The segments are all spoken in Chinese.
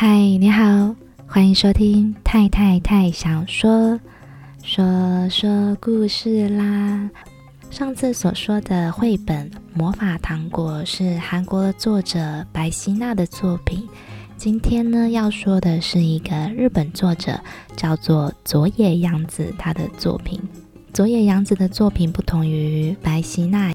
嗨，你好，欢迎收听太太太想说说说故事啦。上次所说的绘本《魔法糖果》是韩国的作者白希娜的作品。今天呢，要说的是一个日本作者，叫做佐野洋子，他的作品。佐野洋子的作品不同于白希娜。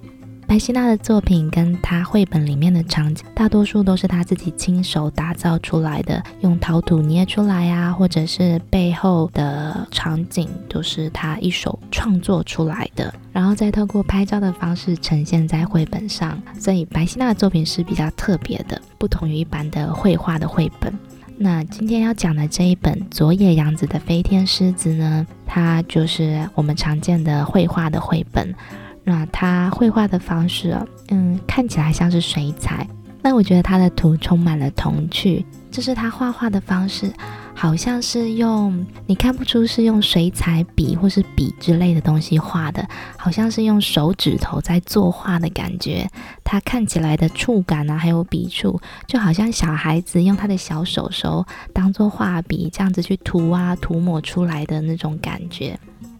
白希娜的作品跟她绘本里面的场景，大多数都是她自己亲手打造出来的，用陶土捏出来啊，或者是背后的场景都是她一手创作出来的，然后再透过拍照的方式呈现在绘本上。所以白希娜的作品是比较特别的，不同于一般的绘画的绘本。那今天要讲的这一本佐野洋子的《飞天狮子》呢，它就是我们常见的绘画的绘本。那他绘画的方式，嗯，看起来像是水彩，但我觉得他的图充满了童趣。就是他画画的方式，好像是用，你看不出是用水彩笔或是笔之类的东西画的，好像是用手指头在作画的感觉。他看起来的触感啊，还有笔触，就好像小孩子用他的小手手当做画笔这样子去涂啊涂抹出来的那种感觉。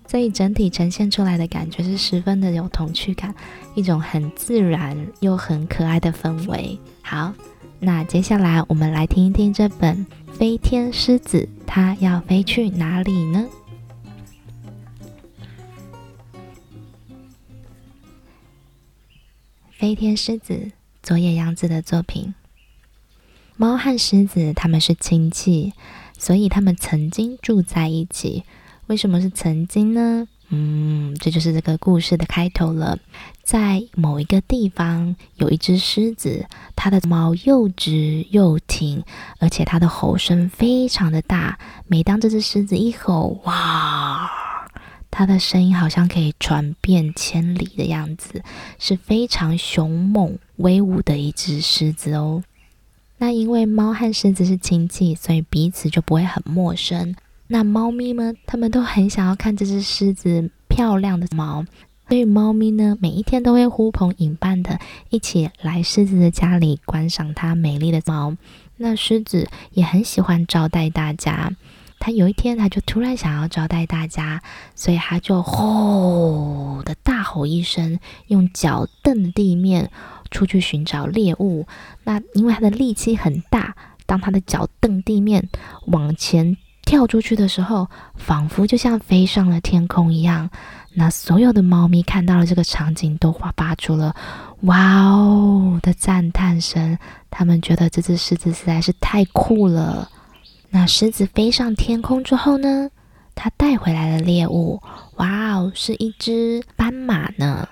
所以整体呈现出来的感觉是十分的有童趣感，一种很自然又很可爱的氛围。好，那接下来我们来听一听这本《飞天狮子》，它要飞去哪里呢？《飞天狮子》，佐野洋子的作品。猫和狮子他们是亲戚，所以他们曾经住在一起。为什么是曾经呢？嗯，这就是这个故事的开头了。在某一个地方，有一只狮子，它的毛又直又挺，而且它的吼声非常的大。每当这只狮子一吼，哇，它的声音好像可以传遍千里的样子，是非常凶猛威武的一只狮子哦。那因为猫和狮子是亲戚，所以彼此就不会很陌生。那猫咪们，它们都很想要看这只狮子漂亮的毛，所以猫咪呢，每一天都会呼朋引伴的一起来狮子的家里观赏它美丽的毛。那狮子也很喜欢招待大家，它有一天，它就突然想要招待大家，所以它就吼的大吼一声，用脚蹬地面出去寻找猎物。那因为它的力气很大，当它的脚蹬地面往前。跳出去的时候，仿佛就像飞上了天空一样。那所有的猫咪看到了这个场景，都发出了“哇哦”的赞叹声。他们觉得这只狮子实在是太酷了。那狮子飞上天空之后呢？它带回来了猎物。哇哦，是一只斑马呢。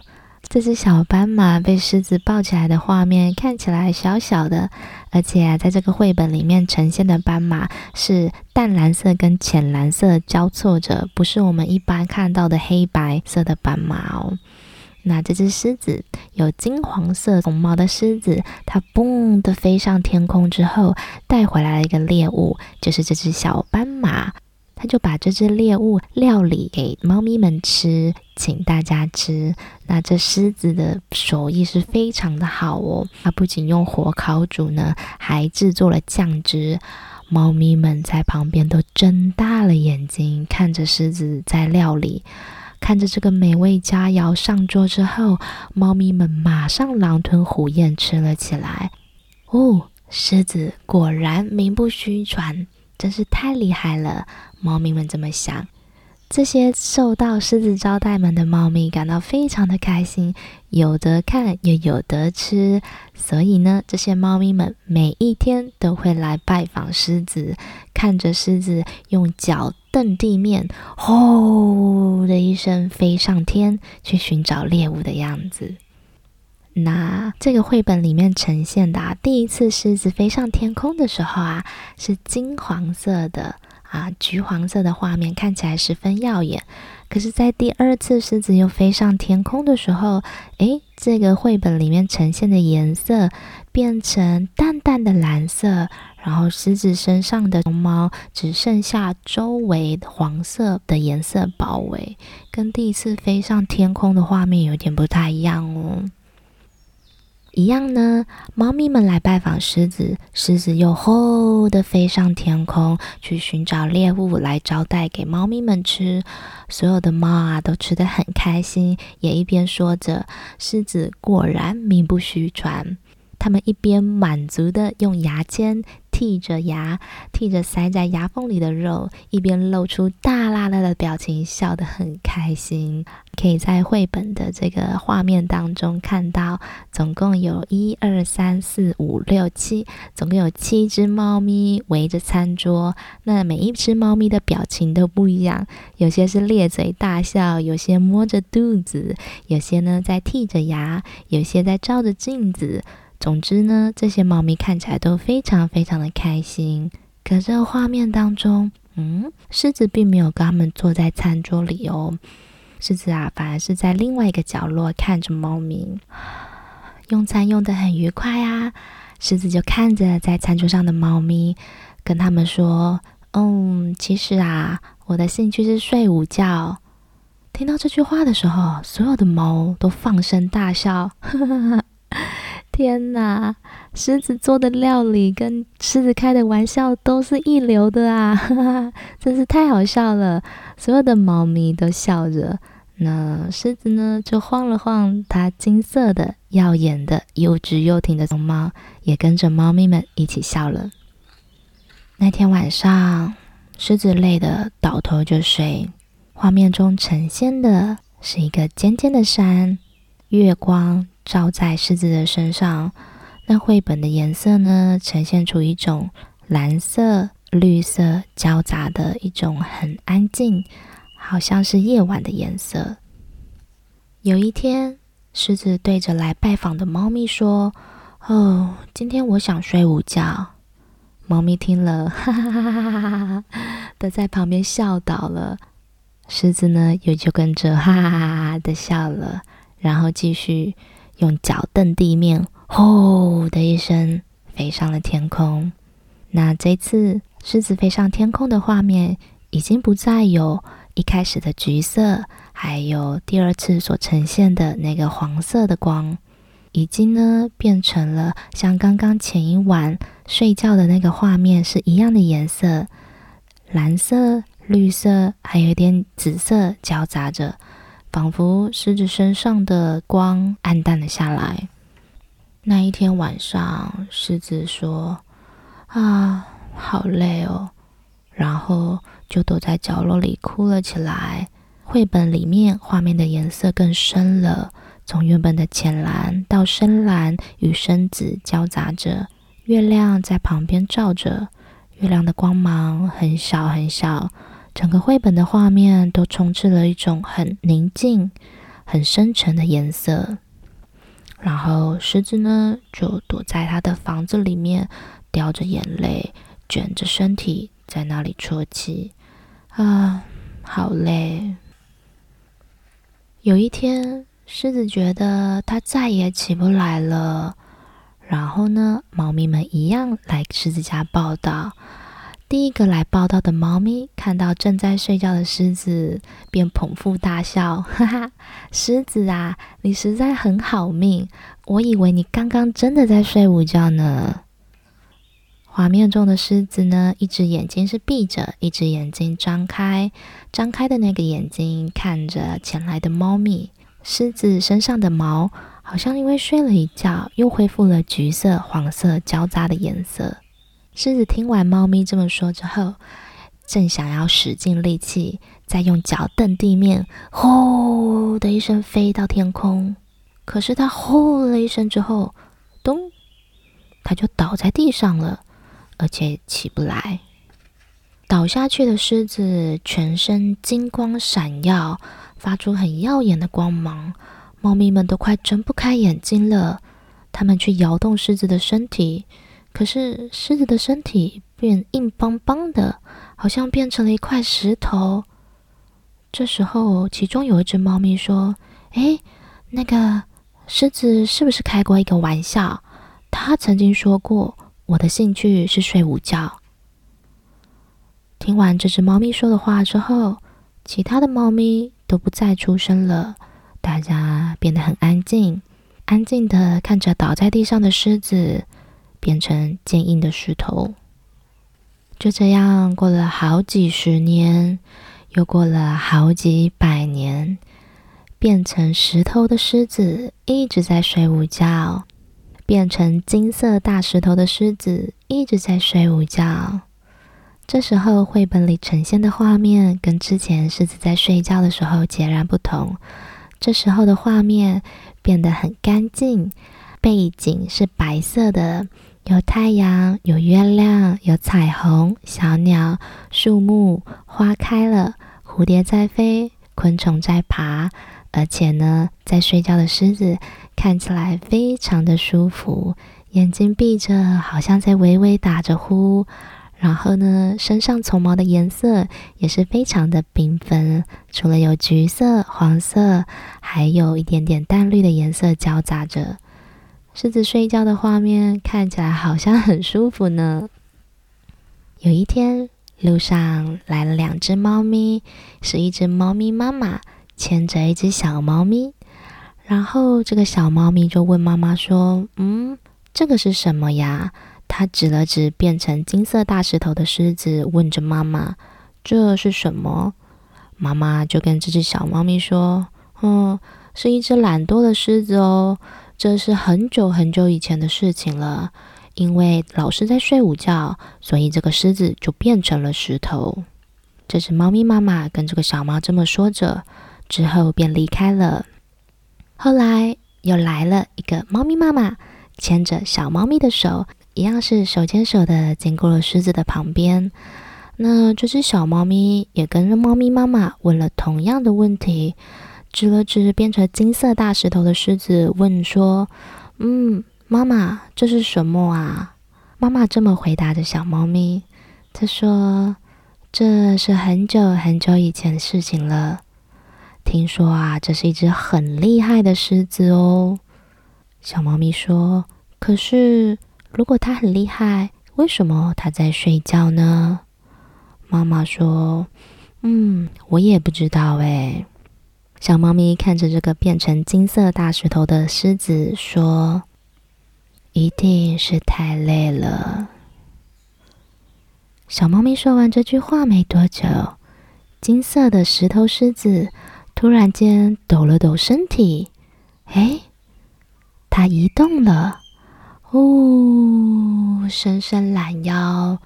这只小斑马被狮子抱起来的画面看起来小小的，而且，在这个绘本里面呈现的斑马是淡蓝色跟浅蓝色交错着，不是我们一般看到的黑白色的斑马哦。那这只狮子有金黄色绒毛的狮子，它嘣的飞上天空之后，带回来了一个猎物，就是这只小斑马。他就把这只猎物料理给猫咪们吃，请大家吃。那这狮子的手艺是非常的好哦，它不仅用火烤煮呢，还制作了酱汁。猫咪们在旁边都睁大了眼睛看着狮子在料理，看着这个美味佳肴上桌之后，猫咪们马上狼吞虎咽吃了起来。哦，狮子果然名不虚传。真是太厉害了，猫咪们这么想。这些受到狮子招待们的猫咪感到非常的开心，有得看又有得吃。所以呢，这些猫咪们每一天都会来拜访狮子，看着狮子用脚蹬地面，吼的一声飞上天去寻找猎物的样子。那这个绘本里面呈现的啊，第一次狮子飞上天空的时候啊，是金黄色的啊，橘黄色的画面看起来十分耀眼。可是，在第二次狮子又飞上天空的时候，诶，这个绘本里面呈现的颜色变成淡淡的蓝色，然后狮子身上的绒毛只剩下周围黄色的颜色包围，跟第一次飞上天空的画面有点不太一样哦。一样呢，猫咪们来拜访狮子，狮子又吼的飞上天空去寻找猎物来招待给猫咪们吃。所有的猫啊都吃得很开心，也一边说着：“狮子果然名不虚传。”它们一边满足的用牙尖剔着牙，剔着塞在牙缝里的肉，一边露出大喇喇的表情，笑得很开心。可以在绘本的这个画面当中看到，总共有一二三四五六七，总共有七只猫咪围着餐桌。那每一只猫咪的表情都不一样，有些是咧嘴大笑，有些摸着肚子，有些呢在剔着牙，有些在照着镜子。总之呢，这些猫咪看起来都非常非常的开心。可这画面当中，嗯，狮子并没有跟他们坐在餐桌里哦。狮子啊，反而是在另外一个角落看着猫咪，用餐用得很愉快啊。狮子就看着在餐桌上的猫咪，跟他们说：“嗯，其实啊，我的兴趣是睡午觉。”听到这句话的时候，所有的猫都放声大笑。天哪！狮子做的料理跟狮子开的玩笑都是一流的啊，哈哈，真是太好笑了。所有的猫咪都笑着，那狮子呢，就晃了晃它金色的、耀眼的、又直又挺的鬃毛，也跟着猫咪们一起笑了。那天晚上，狮子累得倒头就睡，画面中呈现的是一个尖尖的山，月光。照在狮子的身上，那绘本的颜色呢，呈现出一种蓝色、绿色交杂的一种很安静，好像是夜晚的颜色。有一天，狮子对着来拜访的猫咪说：“哦，今天我想睡午觉。”猫咪听了，哈哈哈哈哈哈，都在旁边笑倒了。狮子呢，也就跟着哈哈哈哈的笑了，然后继续。用脚蹬地面，吼的一声飞上了天空。那这次狮子飞上天空的画面，已经不再有一开始的橘色，还有第二次所呈现的那个黄色的光，已经呢变成了像刚刚前一晚睡觉的那个画面是一样的颜色，蓝色、绿色，还有一点紫色交杂着。仿佛狮子身上的光暗淡了下来。那一天晚上，狮子说：“啊，好累哦。”然后就躲在角落里哭了起来。绘本里面画面的颜色更深了，从原本的浅蓝到深蓝与深紫交杂着。月亮在旁边照着，月亮的光芒很小很小。整个绘本的画面都充斥了一种很宁静、很深沉的颜色。然后狮子呢，就躲在他的房子里面，掉着眼泪，卷着身体在那里啜泣。啊，好累！有一天，狮子觉得它再也起不来了。然后呢，猫咪们一样来狮子家报到。第一个来报道的猫咪看到正在睡觉的狮子，便捧腹大笑：“ 哈哈，狮子啊，你实在很好命！我以为你刚刚真的在睡午觉呢。”画面中的狮子呢，一只眼睛是闭着，一只眼睛张开，张开的那个眼睛看着前来的猫咪。狮子身上的毛好像因为睡了一觉，又恢复了橘色、黄色交杂的颜色。狮子听完猫咪这么说之后，正想要使尽力气，再用脚蹬地面，吼的一声飞到天空。可是它吼了一声之后，咚，它就倒在地上了，而且起不来。倒下去的狮子全身金光闪耀，发出很耀眼的光芒，猫咪们都快睁不开眼睛了。它们去摇动狮子的身体。可是狮子的身体变硬邦邦的，好像变成了一块石头。这时候，其中有一只猫咪说：“诶，那个狮子是不是开过一个玩笑？他曾经说过，我的兴趣是睡午觉。”听完这只猫咪说的话之后，其他的猫咪都不再出声了，大家变得很安静。安静的看着倒在地上的狮子变成坚硬的石头。就这样过了好几十年，又过了好几百年，变成石头的狮子一直在睡午觉，变成金色大石头的狮子一直在睡午觉。这时候，绘本里呈现的画面跟之前狮子在睡觉的时候截然不同。这时候的画面变得很干净，背景是白色的，有太阳，有月亮，有彩虹，小鸟、树木、花开了，蝴蝶在飞，昆虫在爬，而且呢，在睡觉的狮子看起来非常的舒服，眼睛闭着，好像在微微打着呼。然后呢，身上绒毛的颜色也是非常的缤纷，除了有橘色、黄色，还有一点点淡绿的颜色交杂着。狮子睡觉的画面看起来好像很舒服呢。有一天，路上来了两只猫咪，是一只猫咪妈妈牵着一只小猫咪，然后这个小猫咪就问妈妈说：“嗯，这个是什么呀？”它指了指变成金色大石头的狮子，问着妈妈：“这是什么？”妈妈就跟这只小猫咪说：“嗯，是一只懒惰的狮子哦。这是很久很久以前的事情了。因为老师在睡午觉，所以这个狮子就变成了石头。”这只猫咪妈妈跟这个小猫这么说着，之后便离开了。后来又来了一个猫咪妈妈，牵着小猫咪的手。一样是手牵手的经过了狮子的旁边，那这只小猫咪也跟着猫咪妈妈问了同样的问题，指了指变成金色大石头的狮子，问说：“嗯，妈妈，这是什么啊？”妈妈这么回答着小猫咪，她说：“这是很久很久以前的事情了。听说啊，这是一只很厉害的狮子哦。”小猫咪说：“可是。”如果它很厉害，为什么它在睡觉呢？妈妈说：“嗯，我也不知道诶。”小猫咪看着这个变成金色大石头的狮子说：“一定是太累了。”小猫咪说完这句话没多久，金色的石头狮子突然间抖了抖身体，诶，它移动了。呜，伸伸懒腰，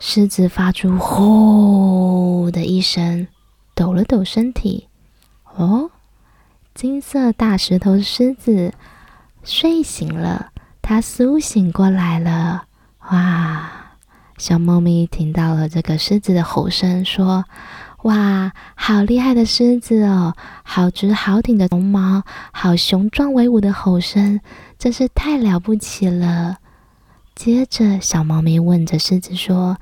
狮子发出“呼”的一声，抖了抖身体。哦，金色大石头狮子睡醒了，它苏醒过来了。哇！小猫咪听到了这个狮子的吼声，说：“哇，好厉害的狮子哦，好直好挺的绒毛，好雄壮威武的吼声。”真是太了不起了！接着，小猫咪问着狮子说：“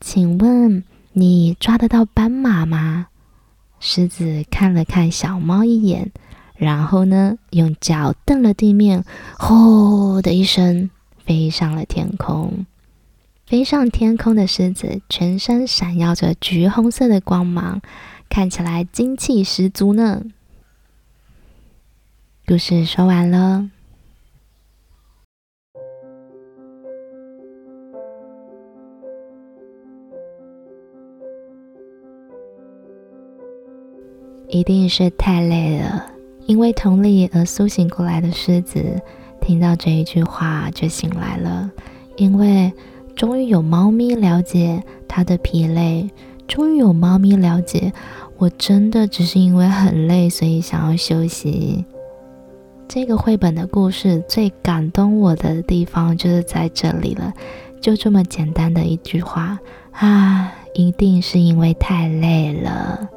请问你抓得到斑马吗？”狮子看了看小猫一眼，然后呢，用脚蹬了地面，呼的一声飞上了天空。飞上天空的狮子全身闪耀着橘红色的光芒，看起来精气十足呢。故事说完了。一定是太累了，因为同理而苏醒过来的狮子，听到这一句话就醒来了。因为终于有猫咪了解它的疲累，终于有猫咪了解，我真的只是因为很累，所以想要休息。这个绘本的故事最感动我的地方就是在这里了，就这么简单的一句话啊，一定是因为太累了。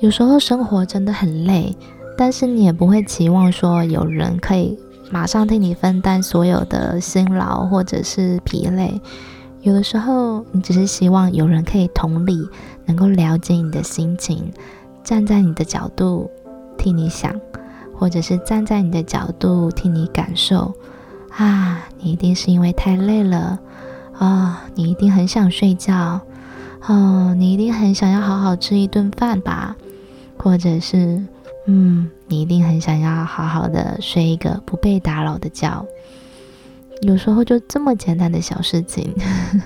有时候生活真的很累，但是你也不会期望说有人可以马上替你分担所有的辛劳或者是疲累。有的时候，你只是希望有人可以同理，能够了解你的心情，站在你的角度替你想，或者是站在你的角度替你感受。啊，你一定是因为太累了啊，你一定很想睡觉，哦，你一定很想要好好吃一顿饭吧。或者是，嗯，你一定很想要好好的睡一个不被打扰的觉。有时候就这么简单的小事情，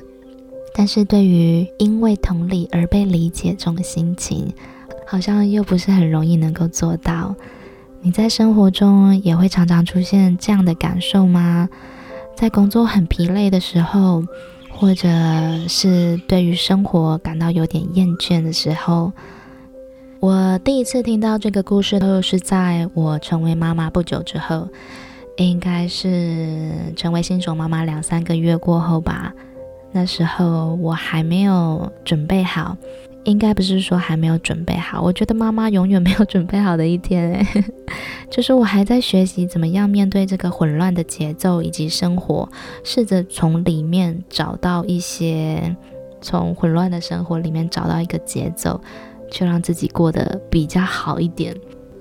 但是对于因为同理而被理解这种心情，好像又不是很容易能够做到。你在生活中也会常常出现这样的感受吗？在工作很疲累的时候，或者是对于生活感到有点厌倦的时候，我第一次听到这个故事都是在我成为妈妈不久之后，应该是成为新手妈妈两三个月过后吧。那时候我还没有准备好。应该不是说还没有准备好，我觉得妈妈永远没有准备好的一天，诶，就是我还在学习怎么样面对这个混乱的节奏以及生活，试着从里面找到一些，从混乱的生活里面找到一个节奏，就让自己过得比较好一点。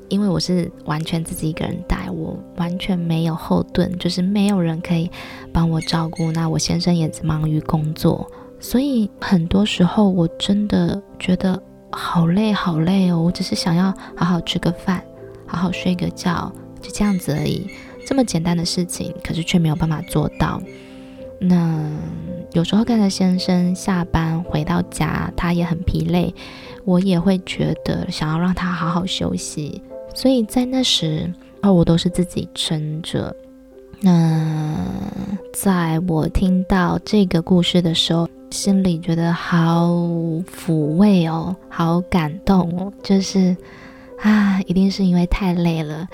因为我是完全自己一个人带，我完全没有后盾，就是没有人可以帮我照顾。那我先生也忙于工作。所以很多时候，我真的觉得好累，好累哦！我只是想要好好吃个饭，好好睡个觉，就这样子而已。这么简单的事情，可是却没有办法做到。那有时候看着先生下班回到家，他也很疲累，我也会觉得想要让他好好休息。所以在那时，哦，我都是自己撑着。那在我听到这个故事的时候，心里觉得好抚慰哦，好感动哦，就是啊，一定是因为太累了。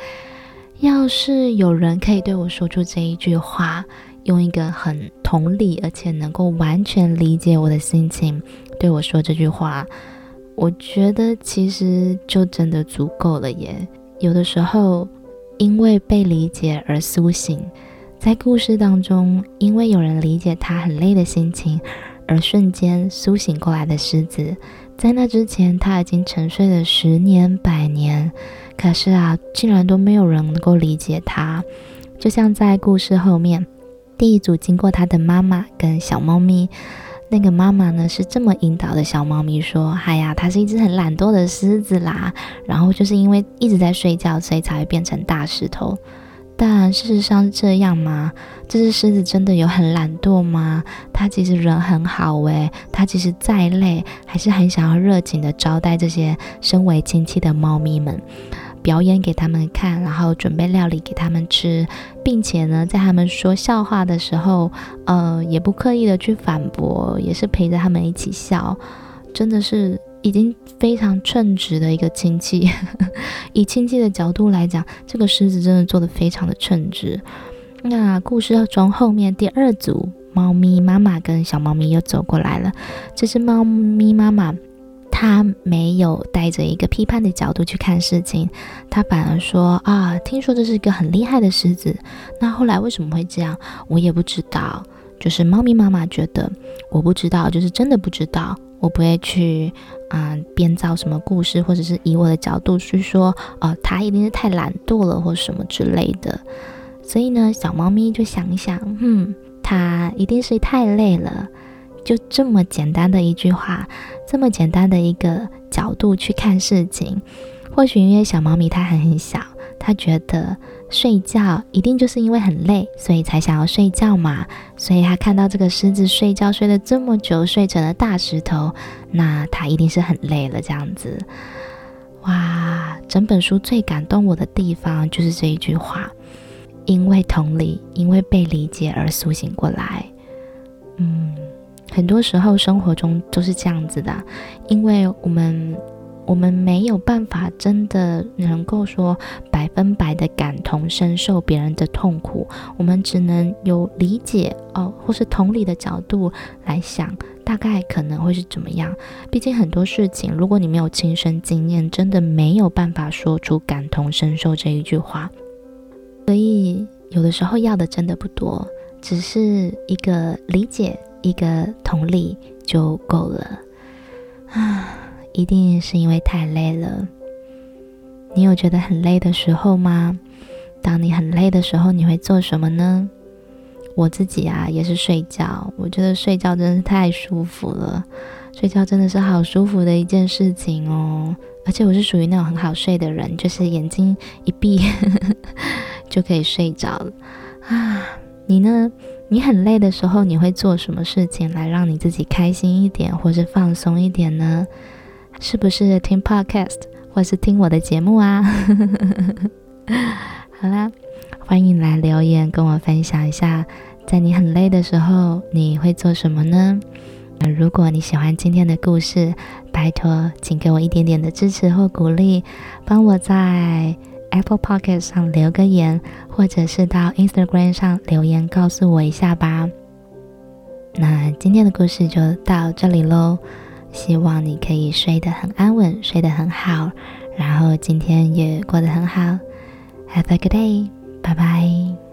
要是有人可以对我说出这一句话，用一个很同理而且能够完全理解我的心情对我说这句话，我觉得其实就真的足够了耶。有的时候，因为被理解而苏醒，在故事当中，因为有人理解他很累的心情。而瞬间苏醒过来的狮子，在那之前他已经沉睡了十年、百年，可是啊，竟然都没有人能够理解他。就像在故事后面，第一组经过他的妈妈跟小猫咪，那个妈妈呢是这么引导的小猫咪说：“哎呀，它是一只很懒惰的狮子啦，然后就是因为一直在睡觉，所以才会变成大石头。”但事实上是这样吗？这只狮子真的有很懒惰吗？它其实人很好诶，它其实再累，还是很想要热情的招待这些身为亲戚的猫咪们，表演给他们看，然后准备料理给他们吃，并且呢，在他们说笑话的时候，呃，也不刻意的去反驳，也是陪着他们一起笑，真的是。已经非常称职的一个亲戚，以亲戚的角度来讲，这个狮子真的做的非常的称职。那故事要从后面第二组猫咪妈妈跟小猫咪又走过来了。这只猫咪妈妈，他没有带着一个批判的角度去看事情，他反而说啊，听说这是一个很厉害的狮子。那后来为什么会这样？我也不知道。就是猫咪妈妈觉得我不知道，就是真的不知道。我不会去啊、编造什么故事，或者是以我的角度去说，哦、呃，他一定是太懒惰了，或什么之类的。所以呢，小猫咪就想一想，嗯，他一定是太累了。就这么简单的一句话，这么简单的一个角度去看事情，或许因为小猫咪它还很小，它觉得。睡觉一定就是因为很累，所以才想要睡觉嘛。所以它看到这个狮子睡觉睡了这么久，睡成了大石头，那它一定是很累了。这样子，哇！整本书最感动我的地方就是这一句话：因为同理，因为被理解而苏醒过来。嗯，很多时候生活中都是这样子的，因为我们。我们没有办法真的能够说百分百的感同身受别人的痛苦，我们只能有理解哦，或是同理的角度来想，大概可能会是怎么样。毕竟很多事情，如果你没有亲身经验，真的没有办法说出感同身受这一句话。所以有的时候要的真的不多，只是一个理解，一个同理就够了啊。一定是因为太累了。你有觉得很累的时候吗？当你很累的时候，你会做什么呢？我自己啊，也是睡觉。我觉得睡觉真是太舒服了。睡觉真的是好舒服的一件事情哦。而且我是属于那种很好睡的人，就是眼睛一闭 就可以睡着了啊。你呢？你很累的时候，你会做什么事情来让你自己开心一点，或是放松一点呢？是不是听 podcast，或是听我的节目啊？好啦，欢迎来留言跟我分享一下，在你很累的时候，你会做什么呢？那如果你喜欢今天的故事，拜托，请给我一点点的支持或鼓励，帮我在 Apple Pocket 上留个言，或者是到 Instagram 上留言告诉我一下吧。那今天的故事就到这里喽，希望你可以睡得很安稳，睡得很好，然后今天也过得很好。Have a good day，拜拜。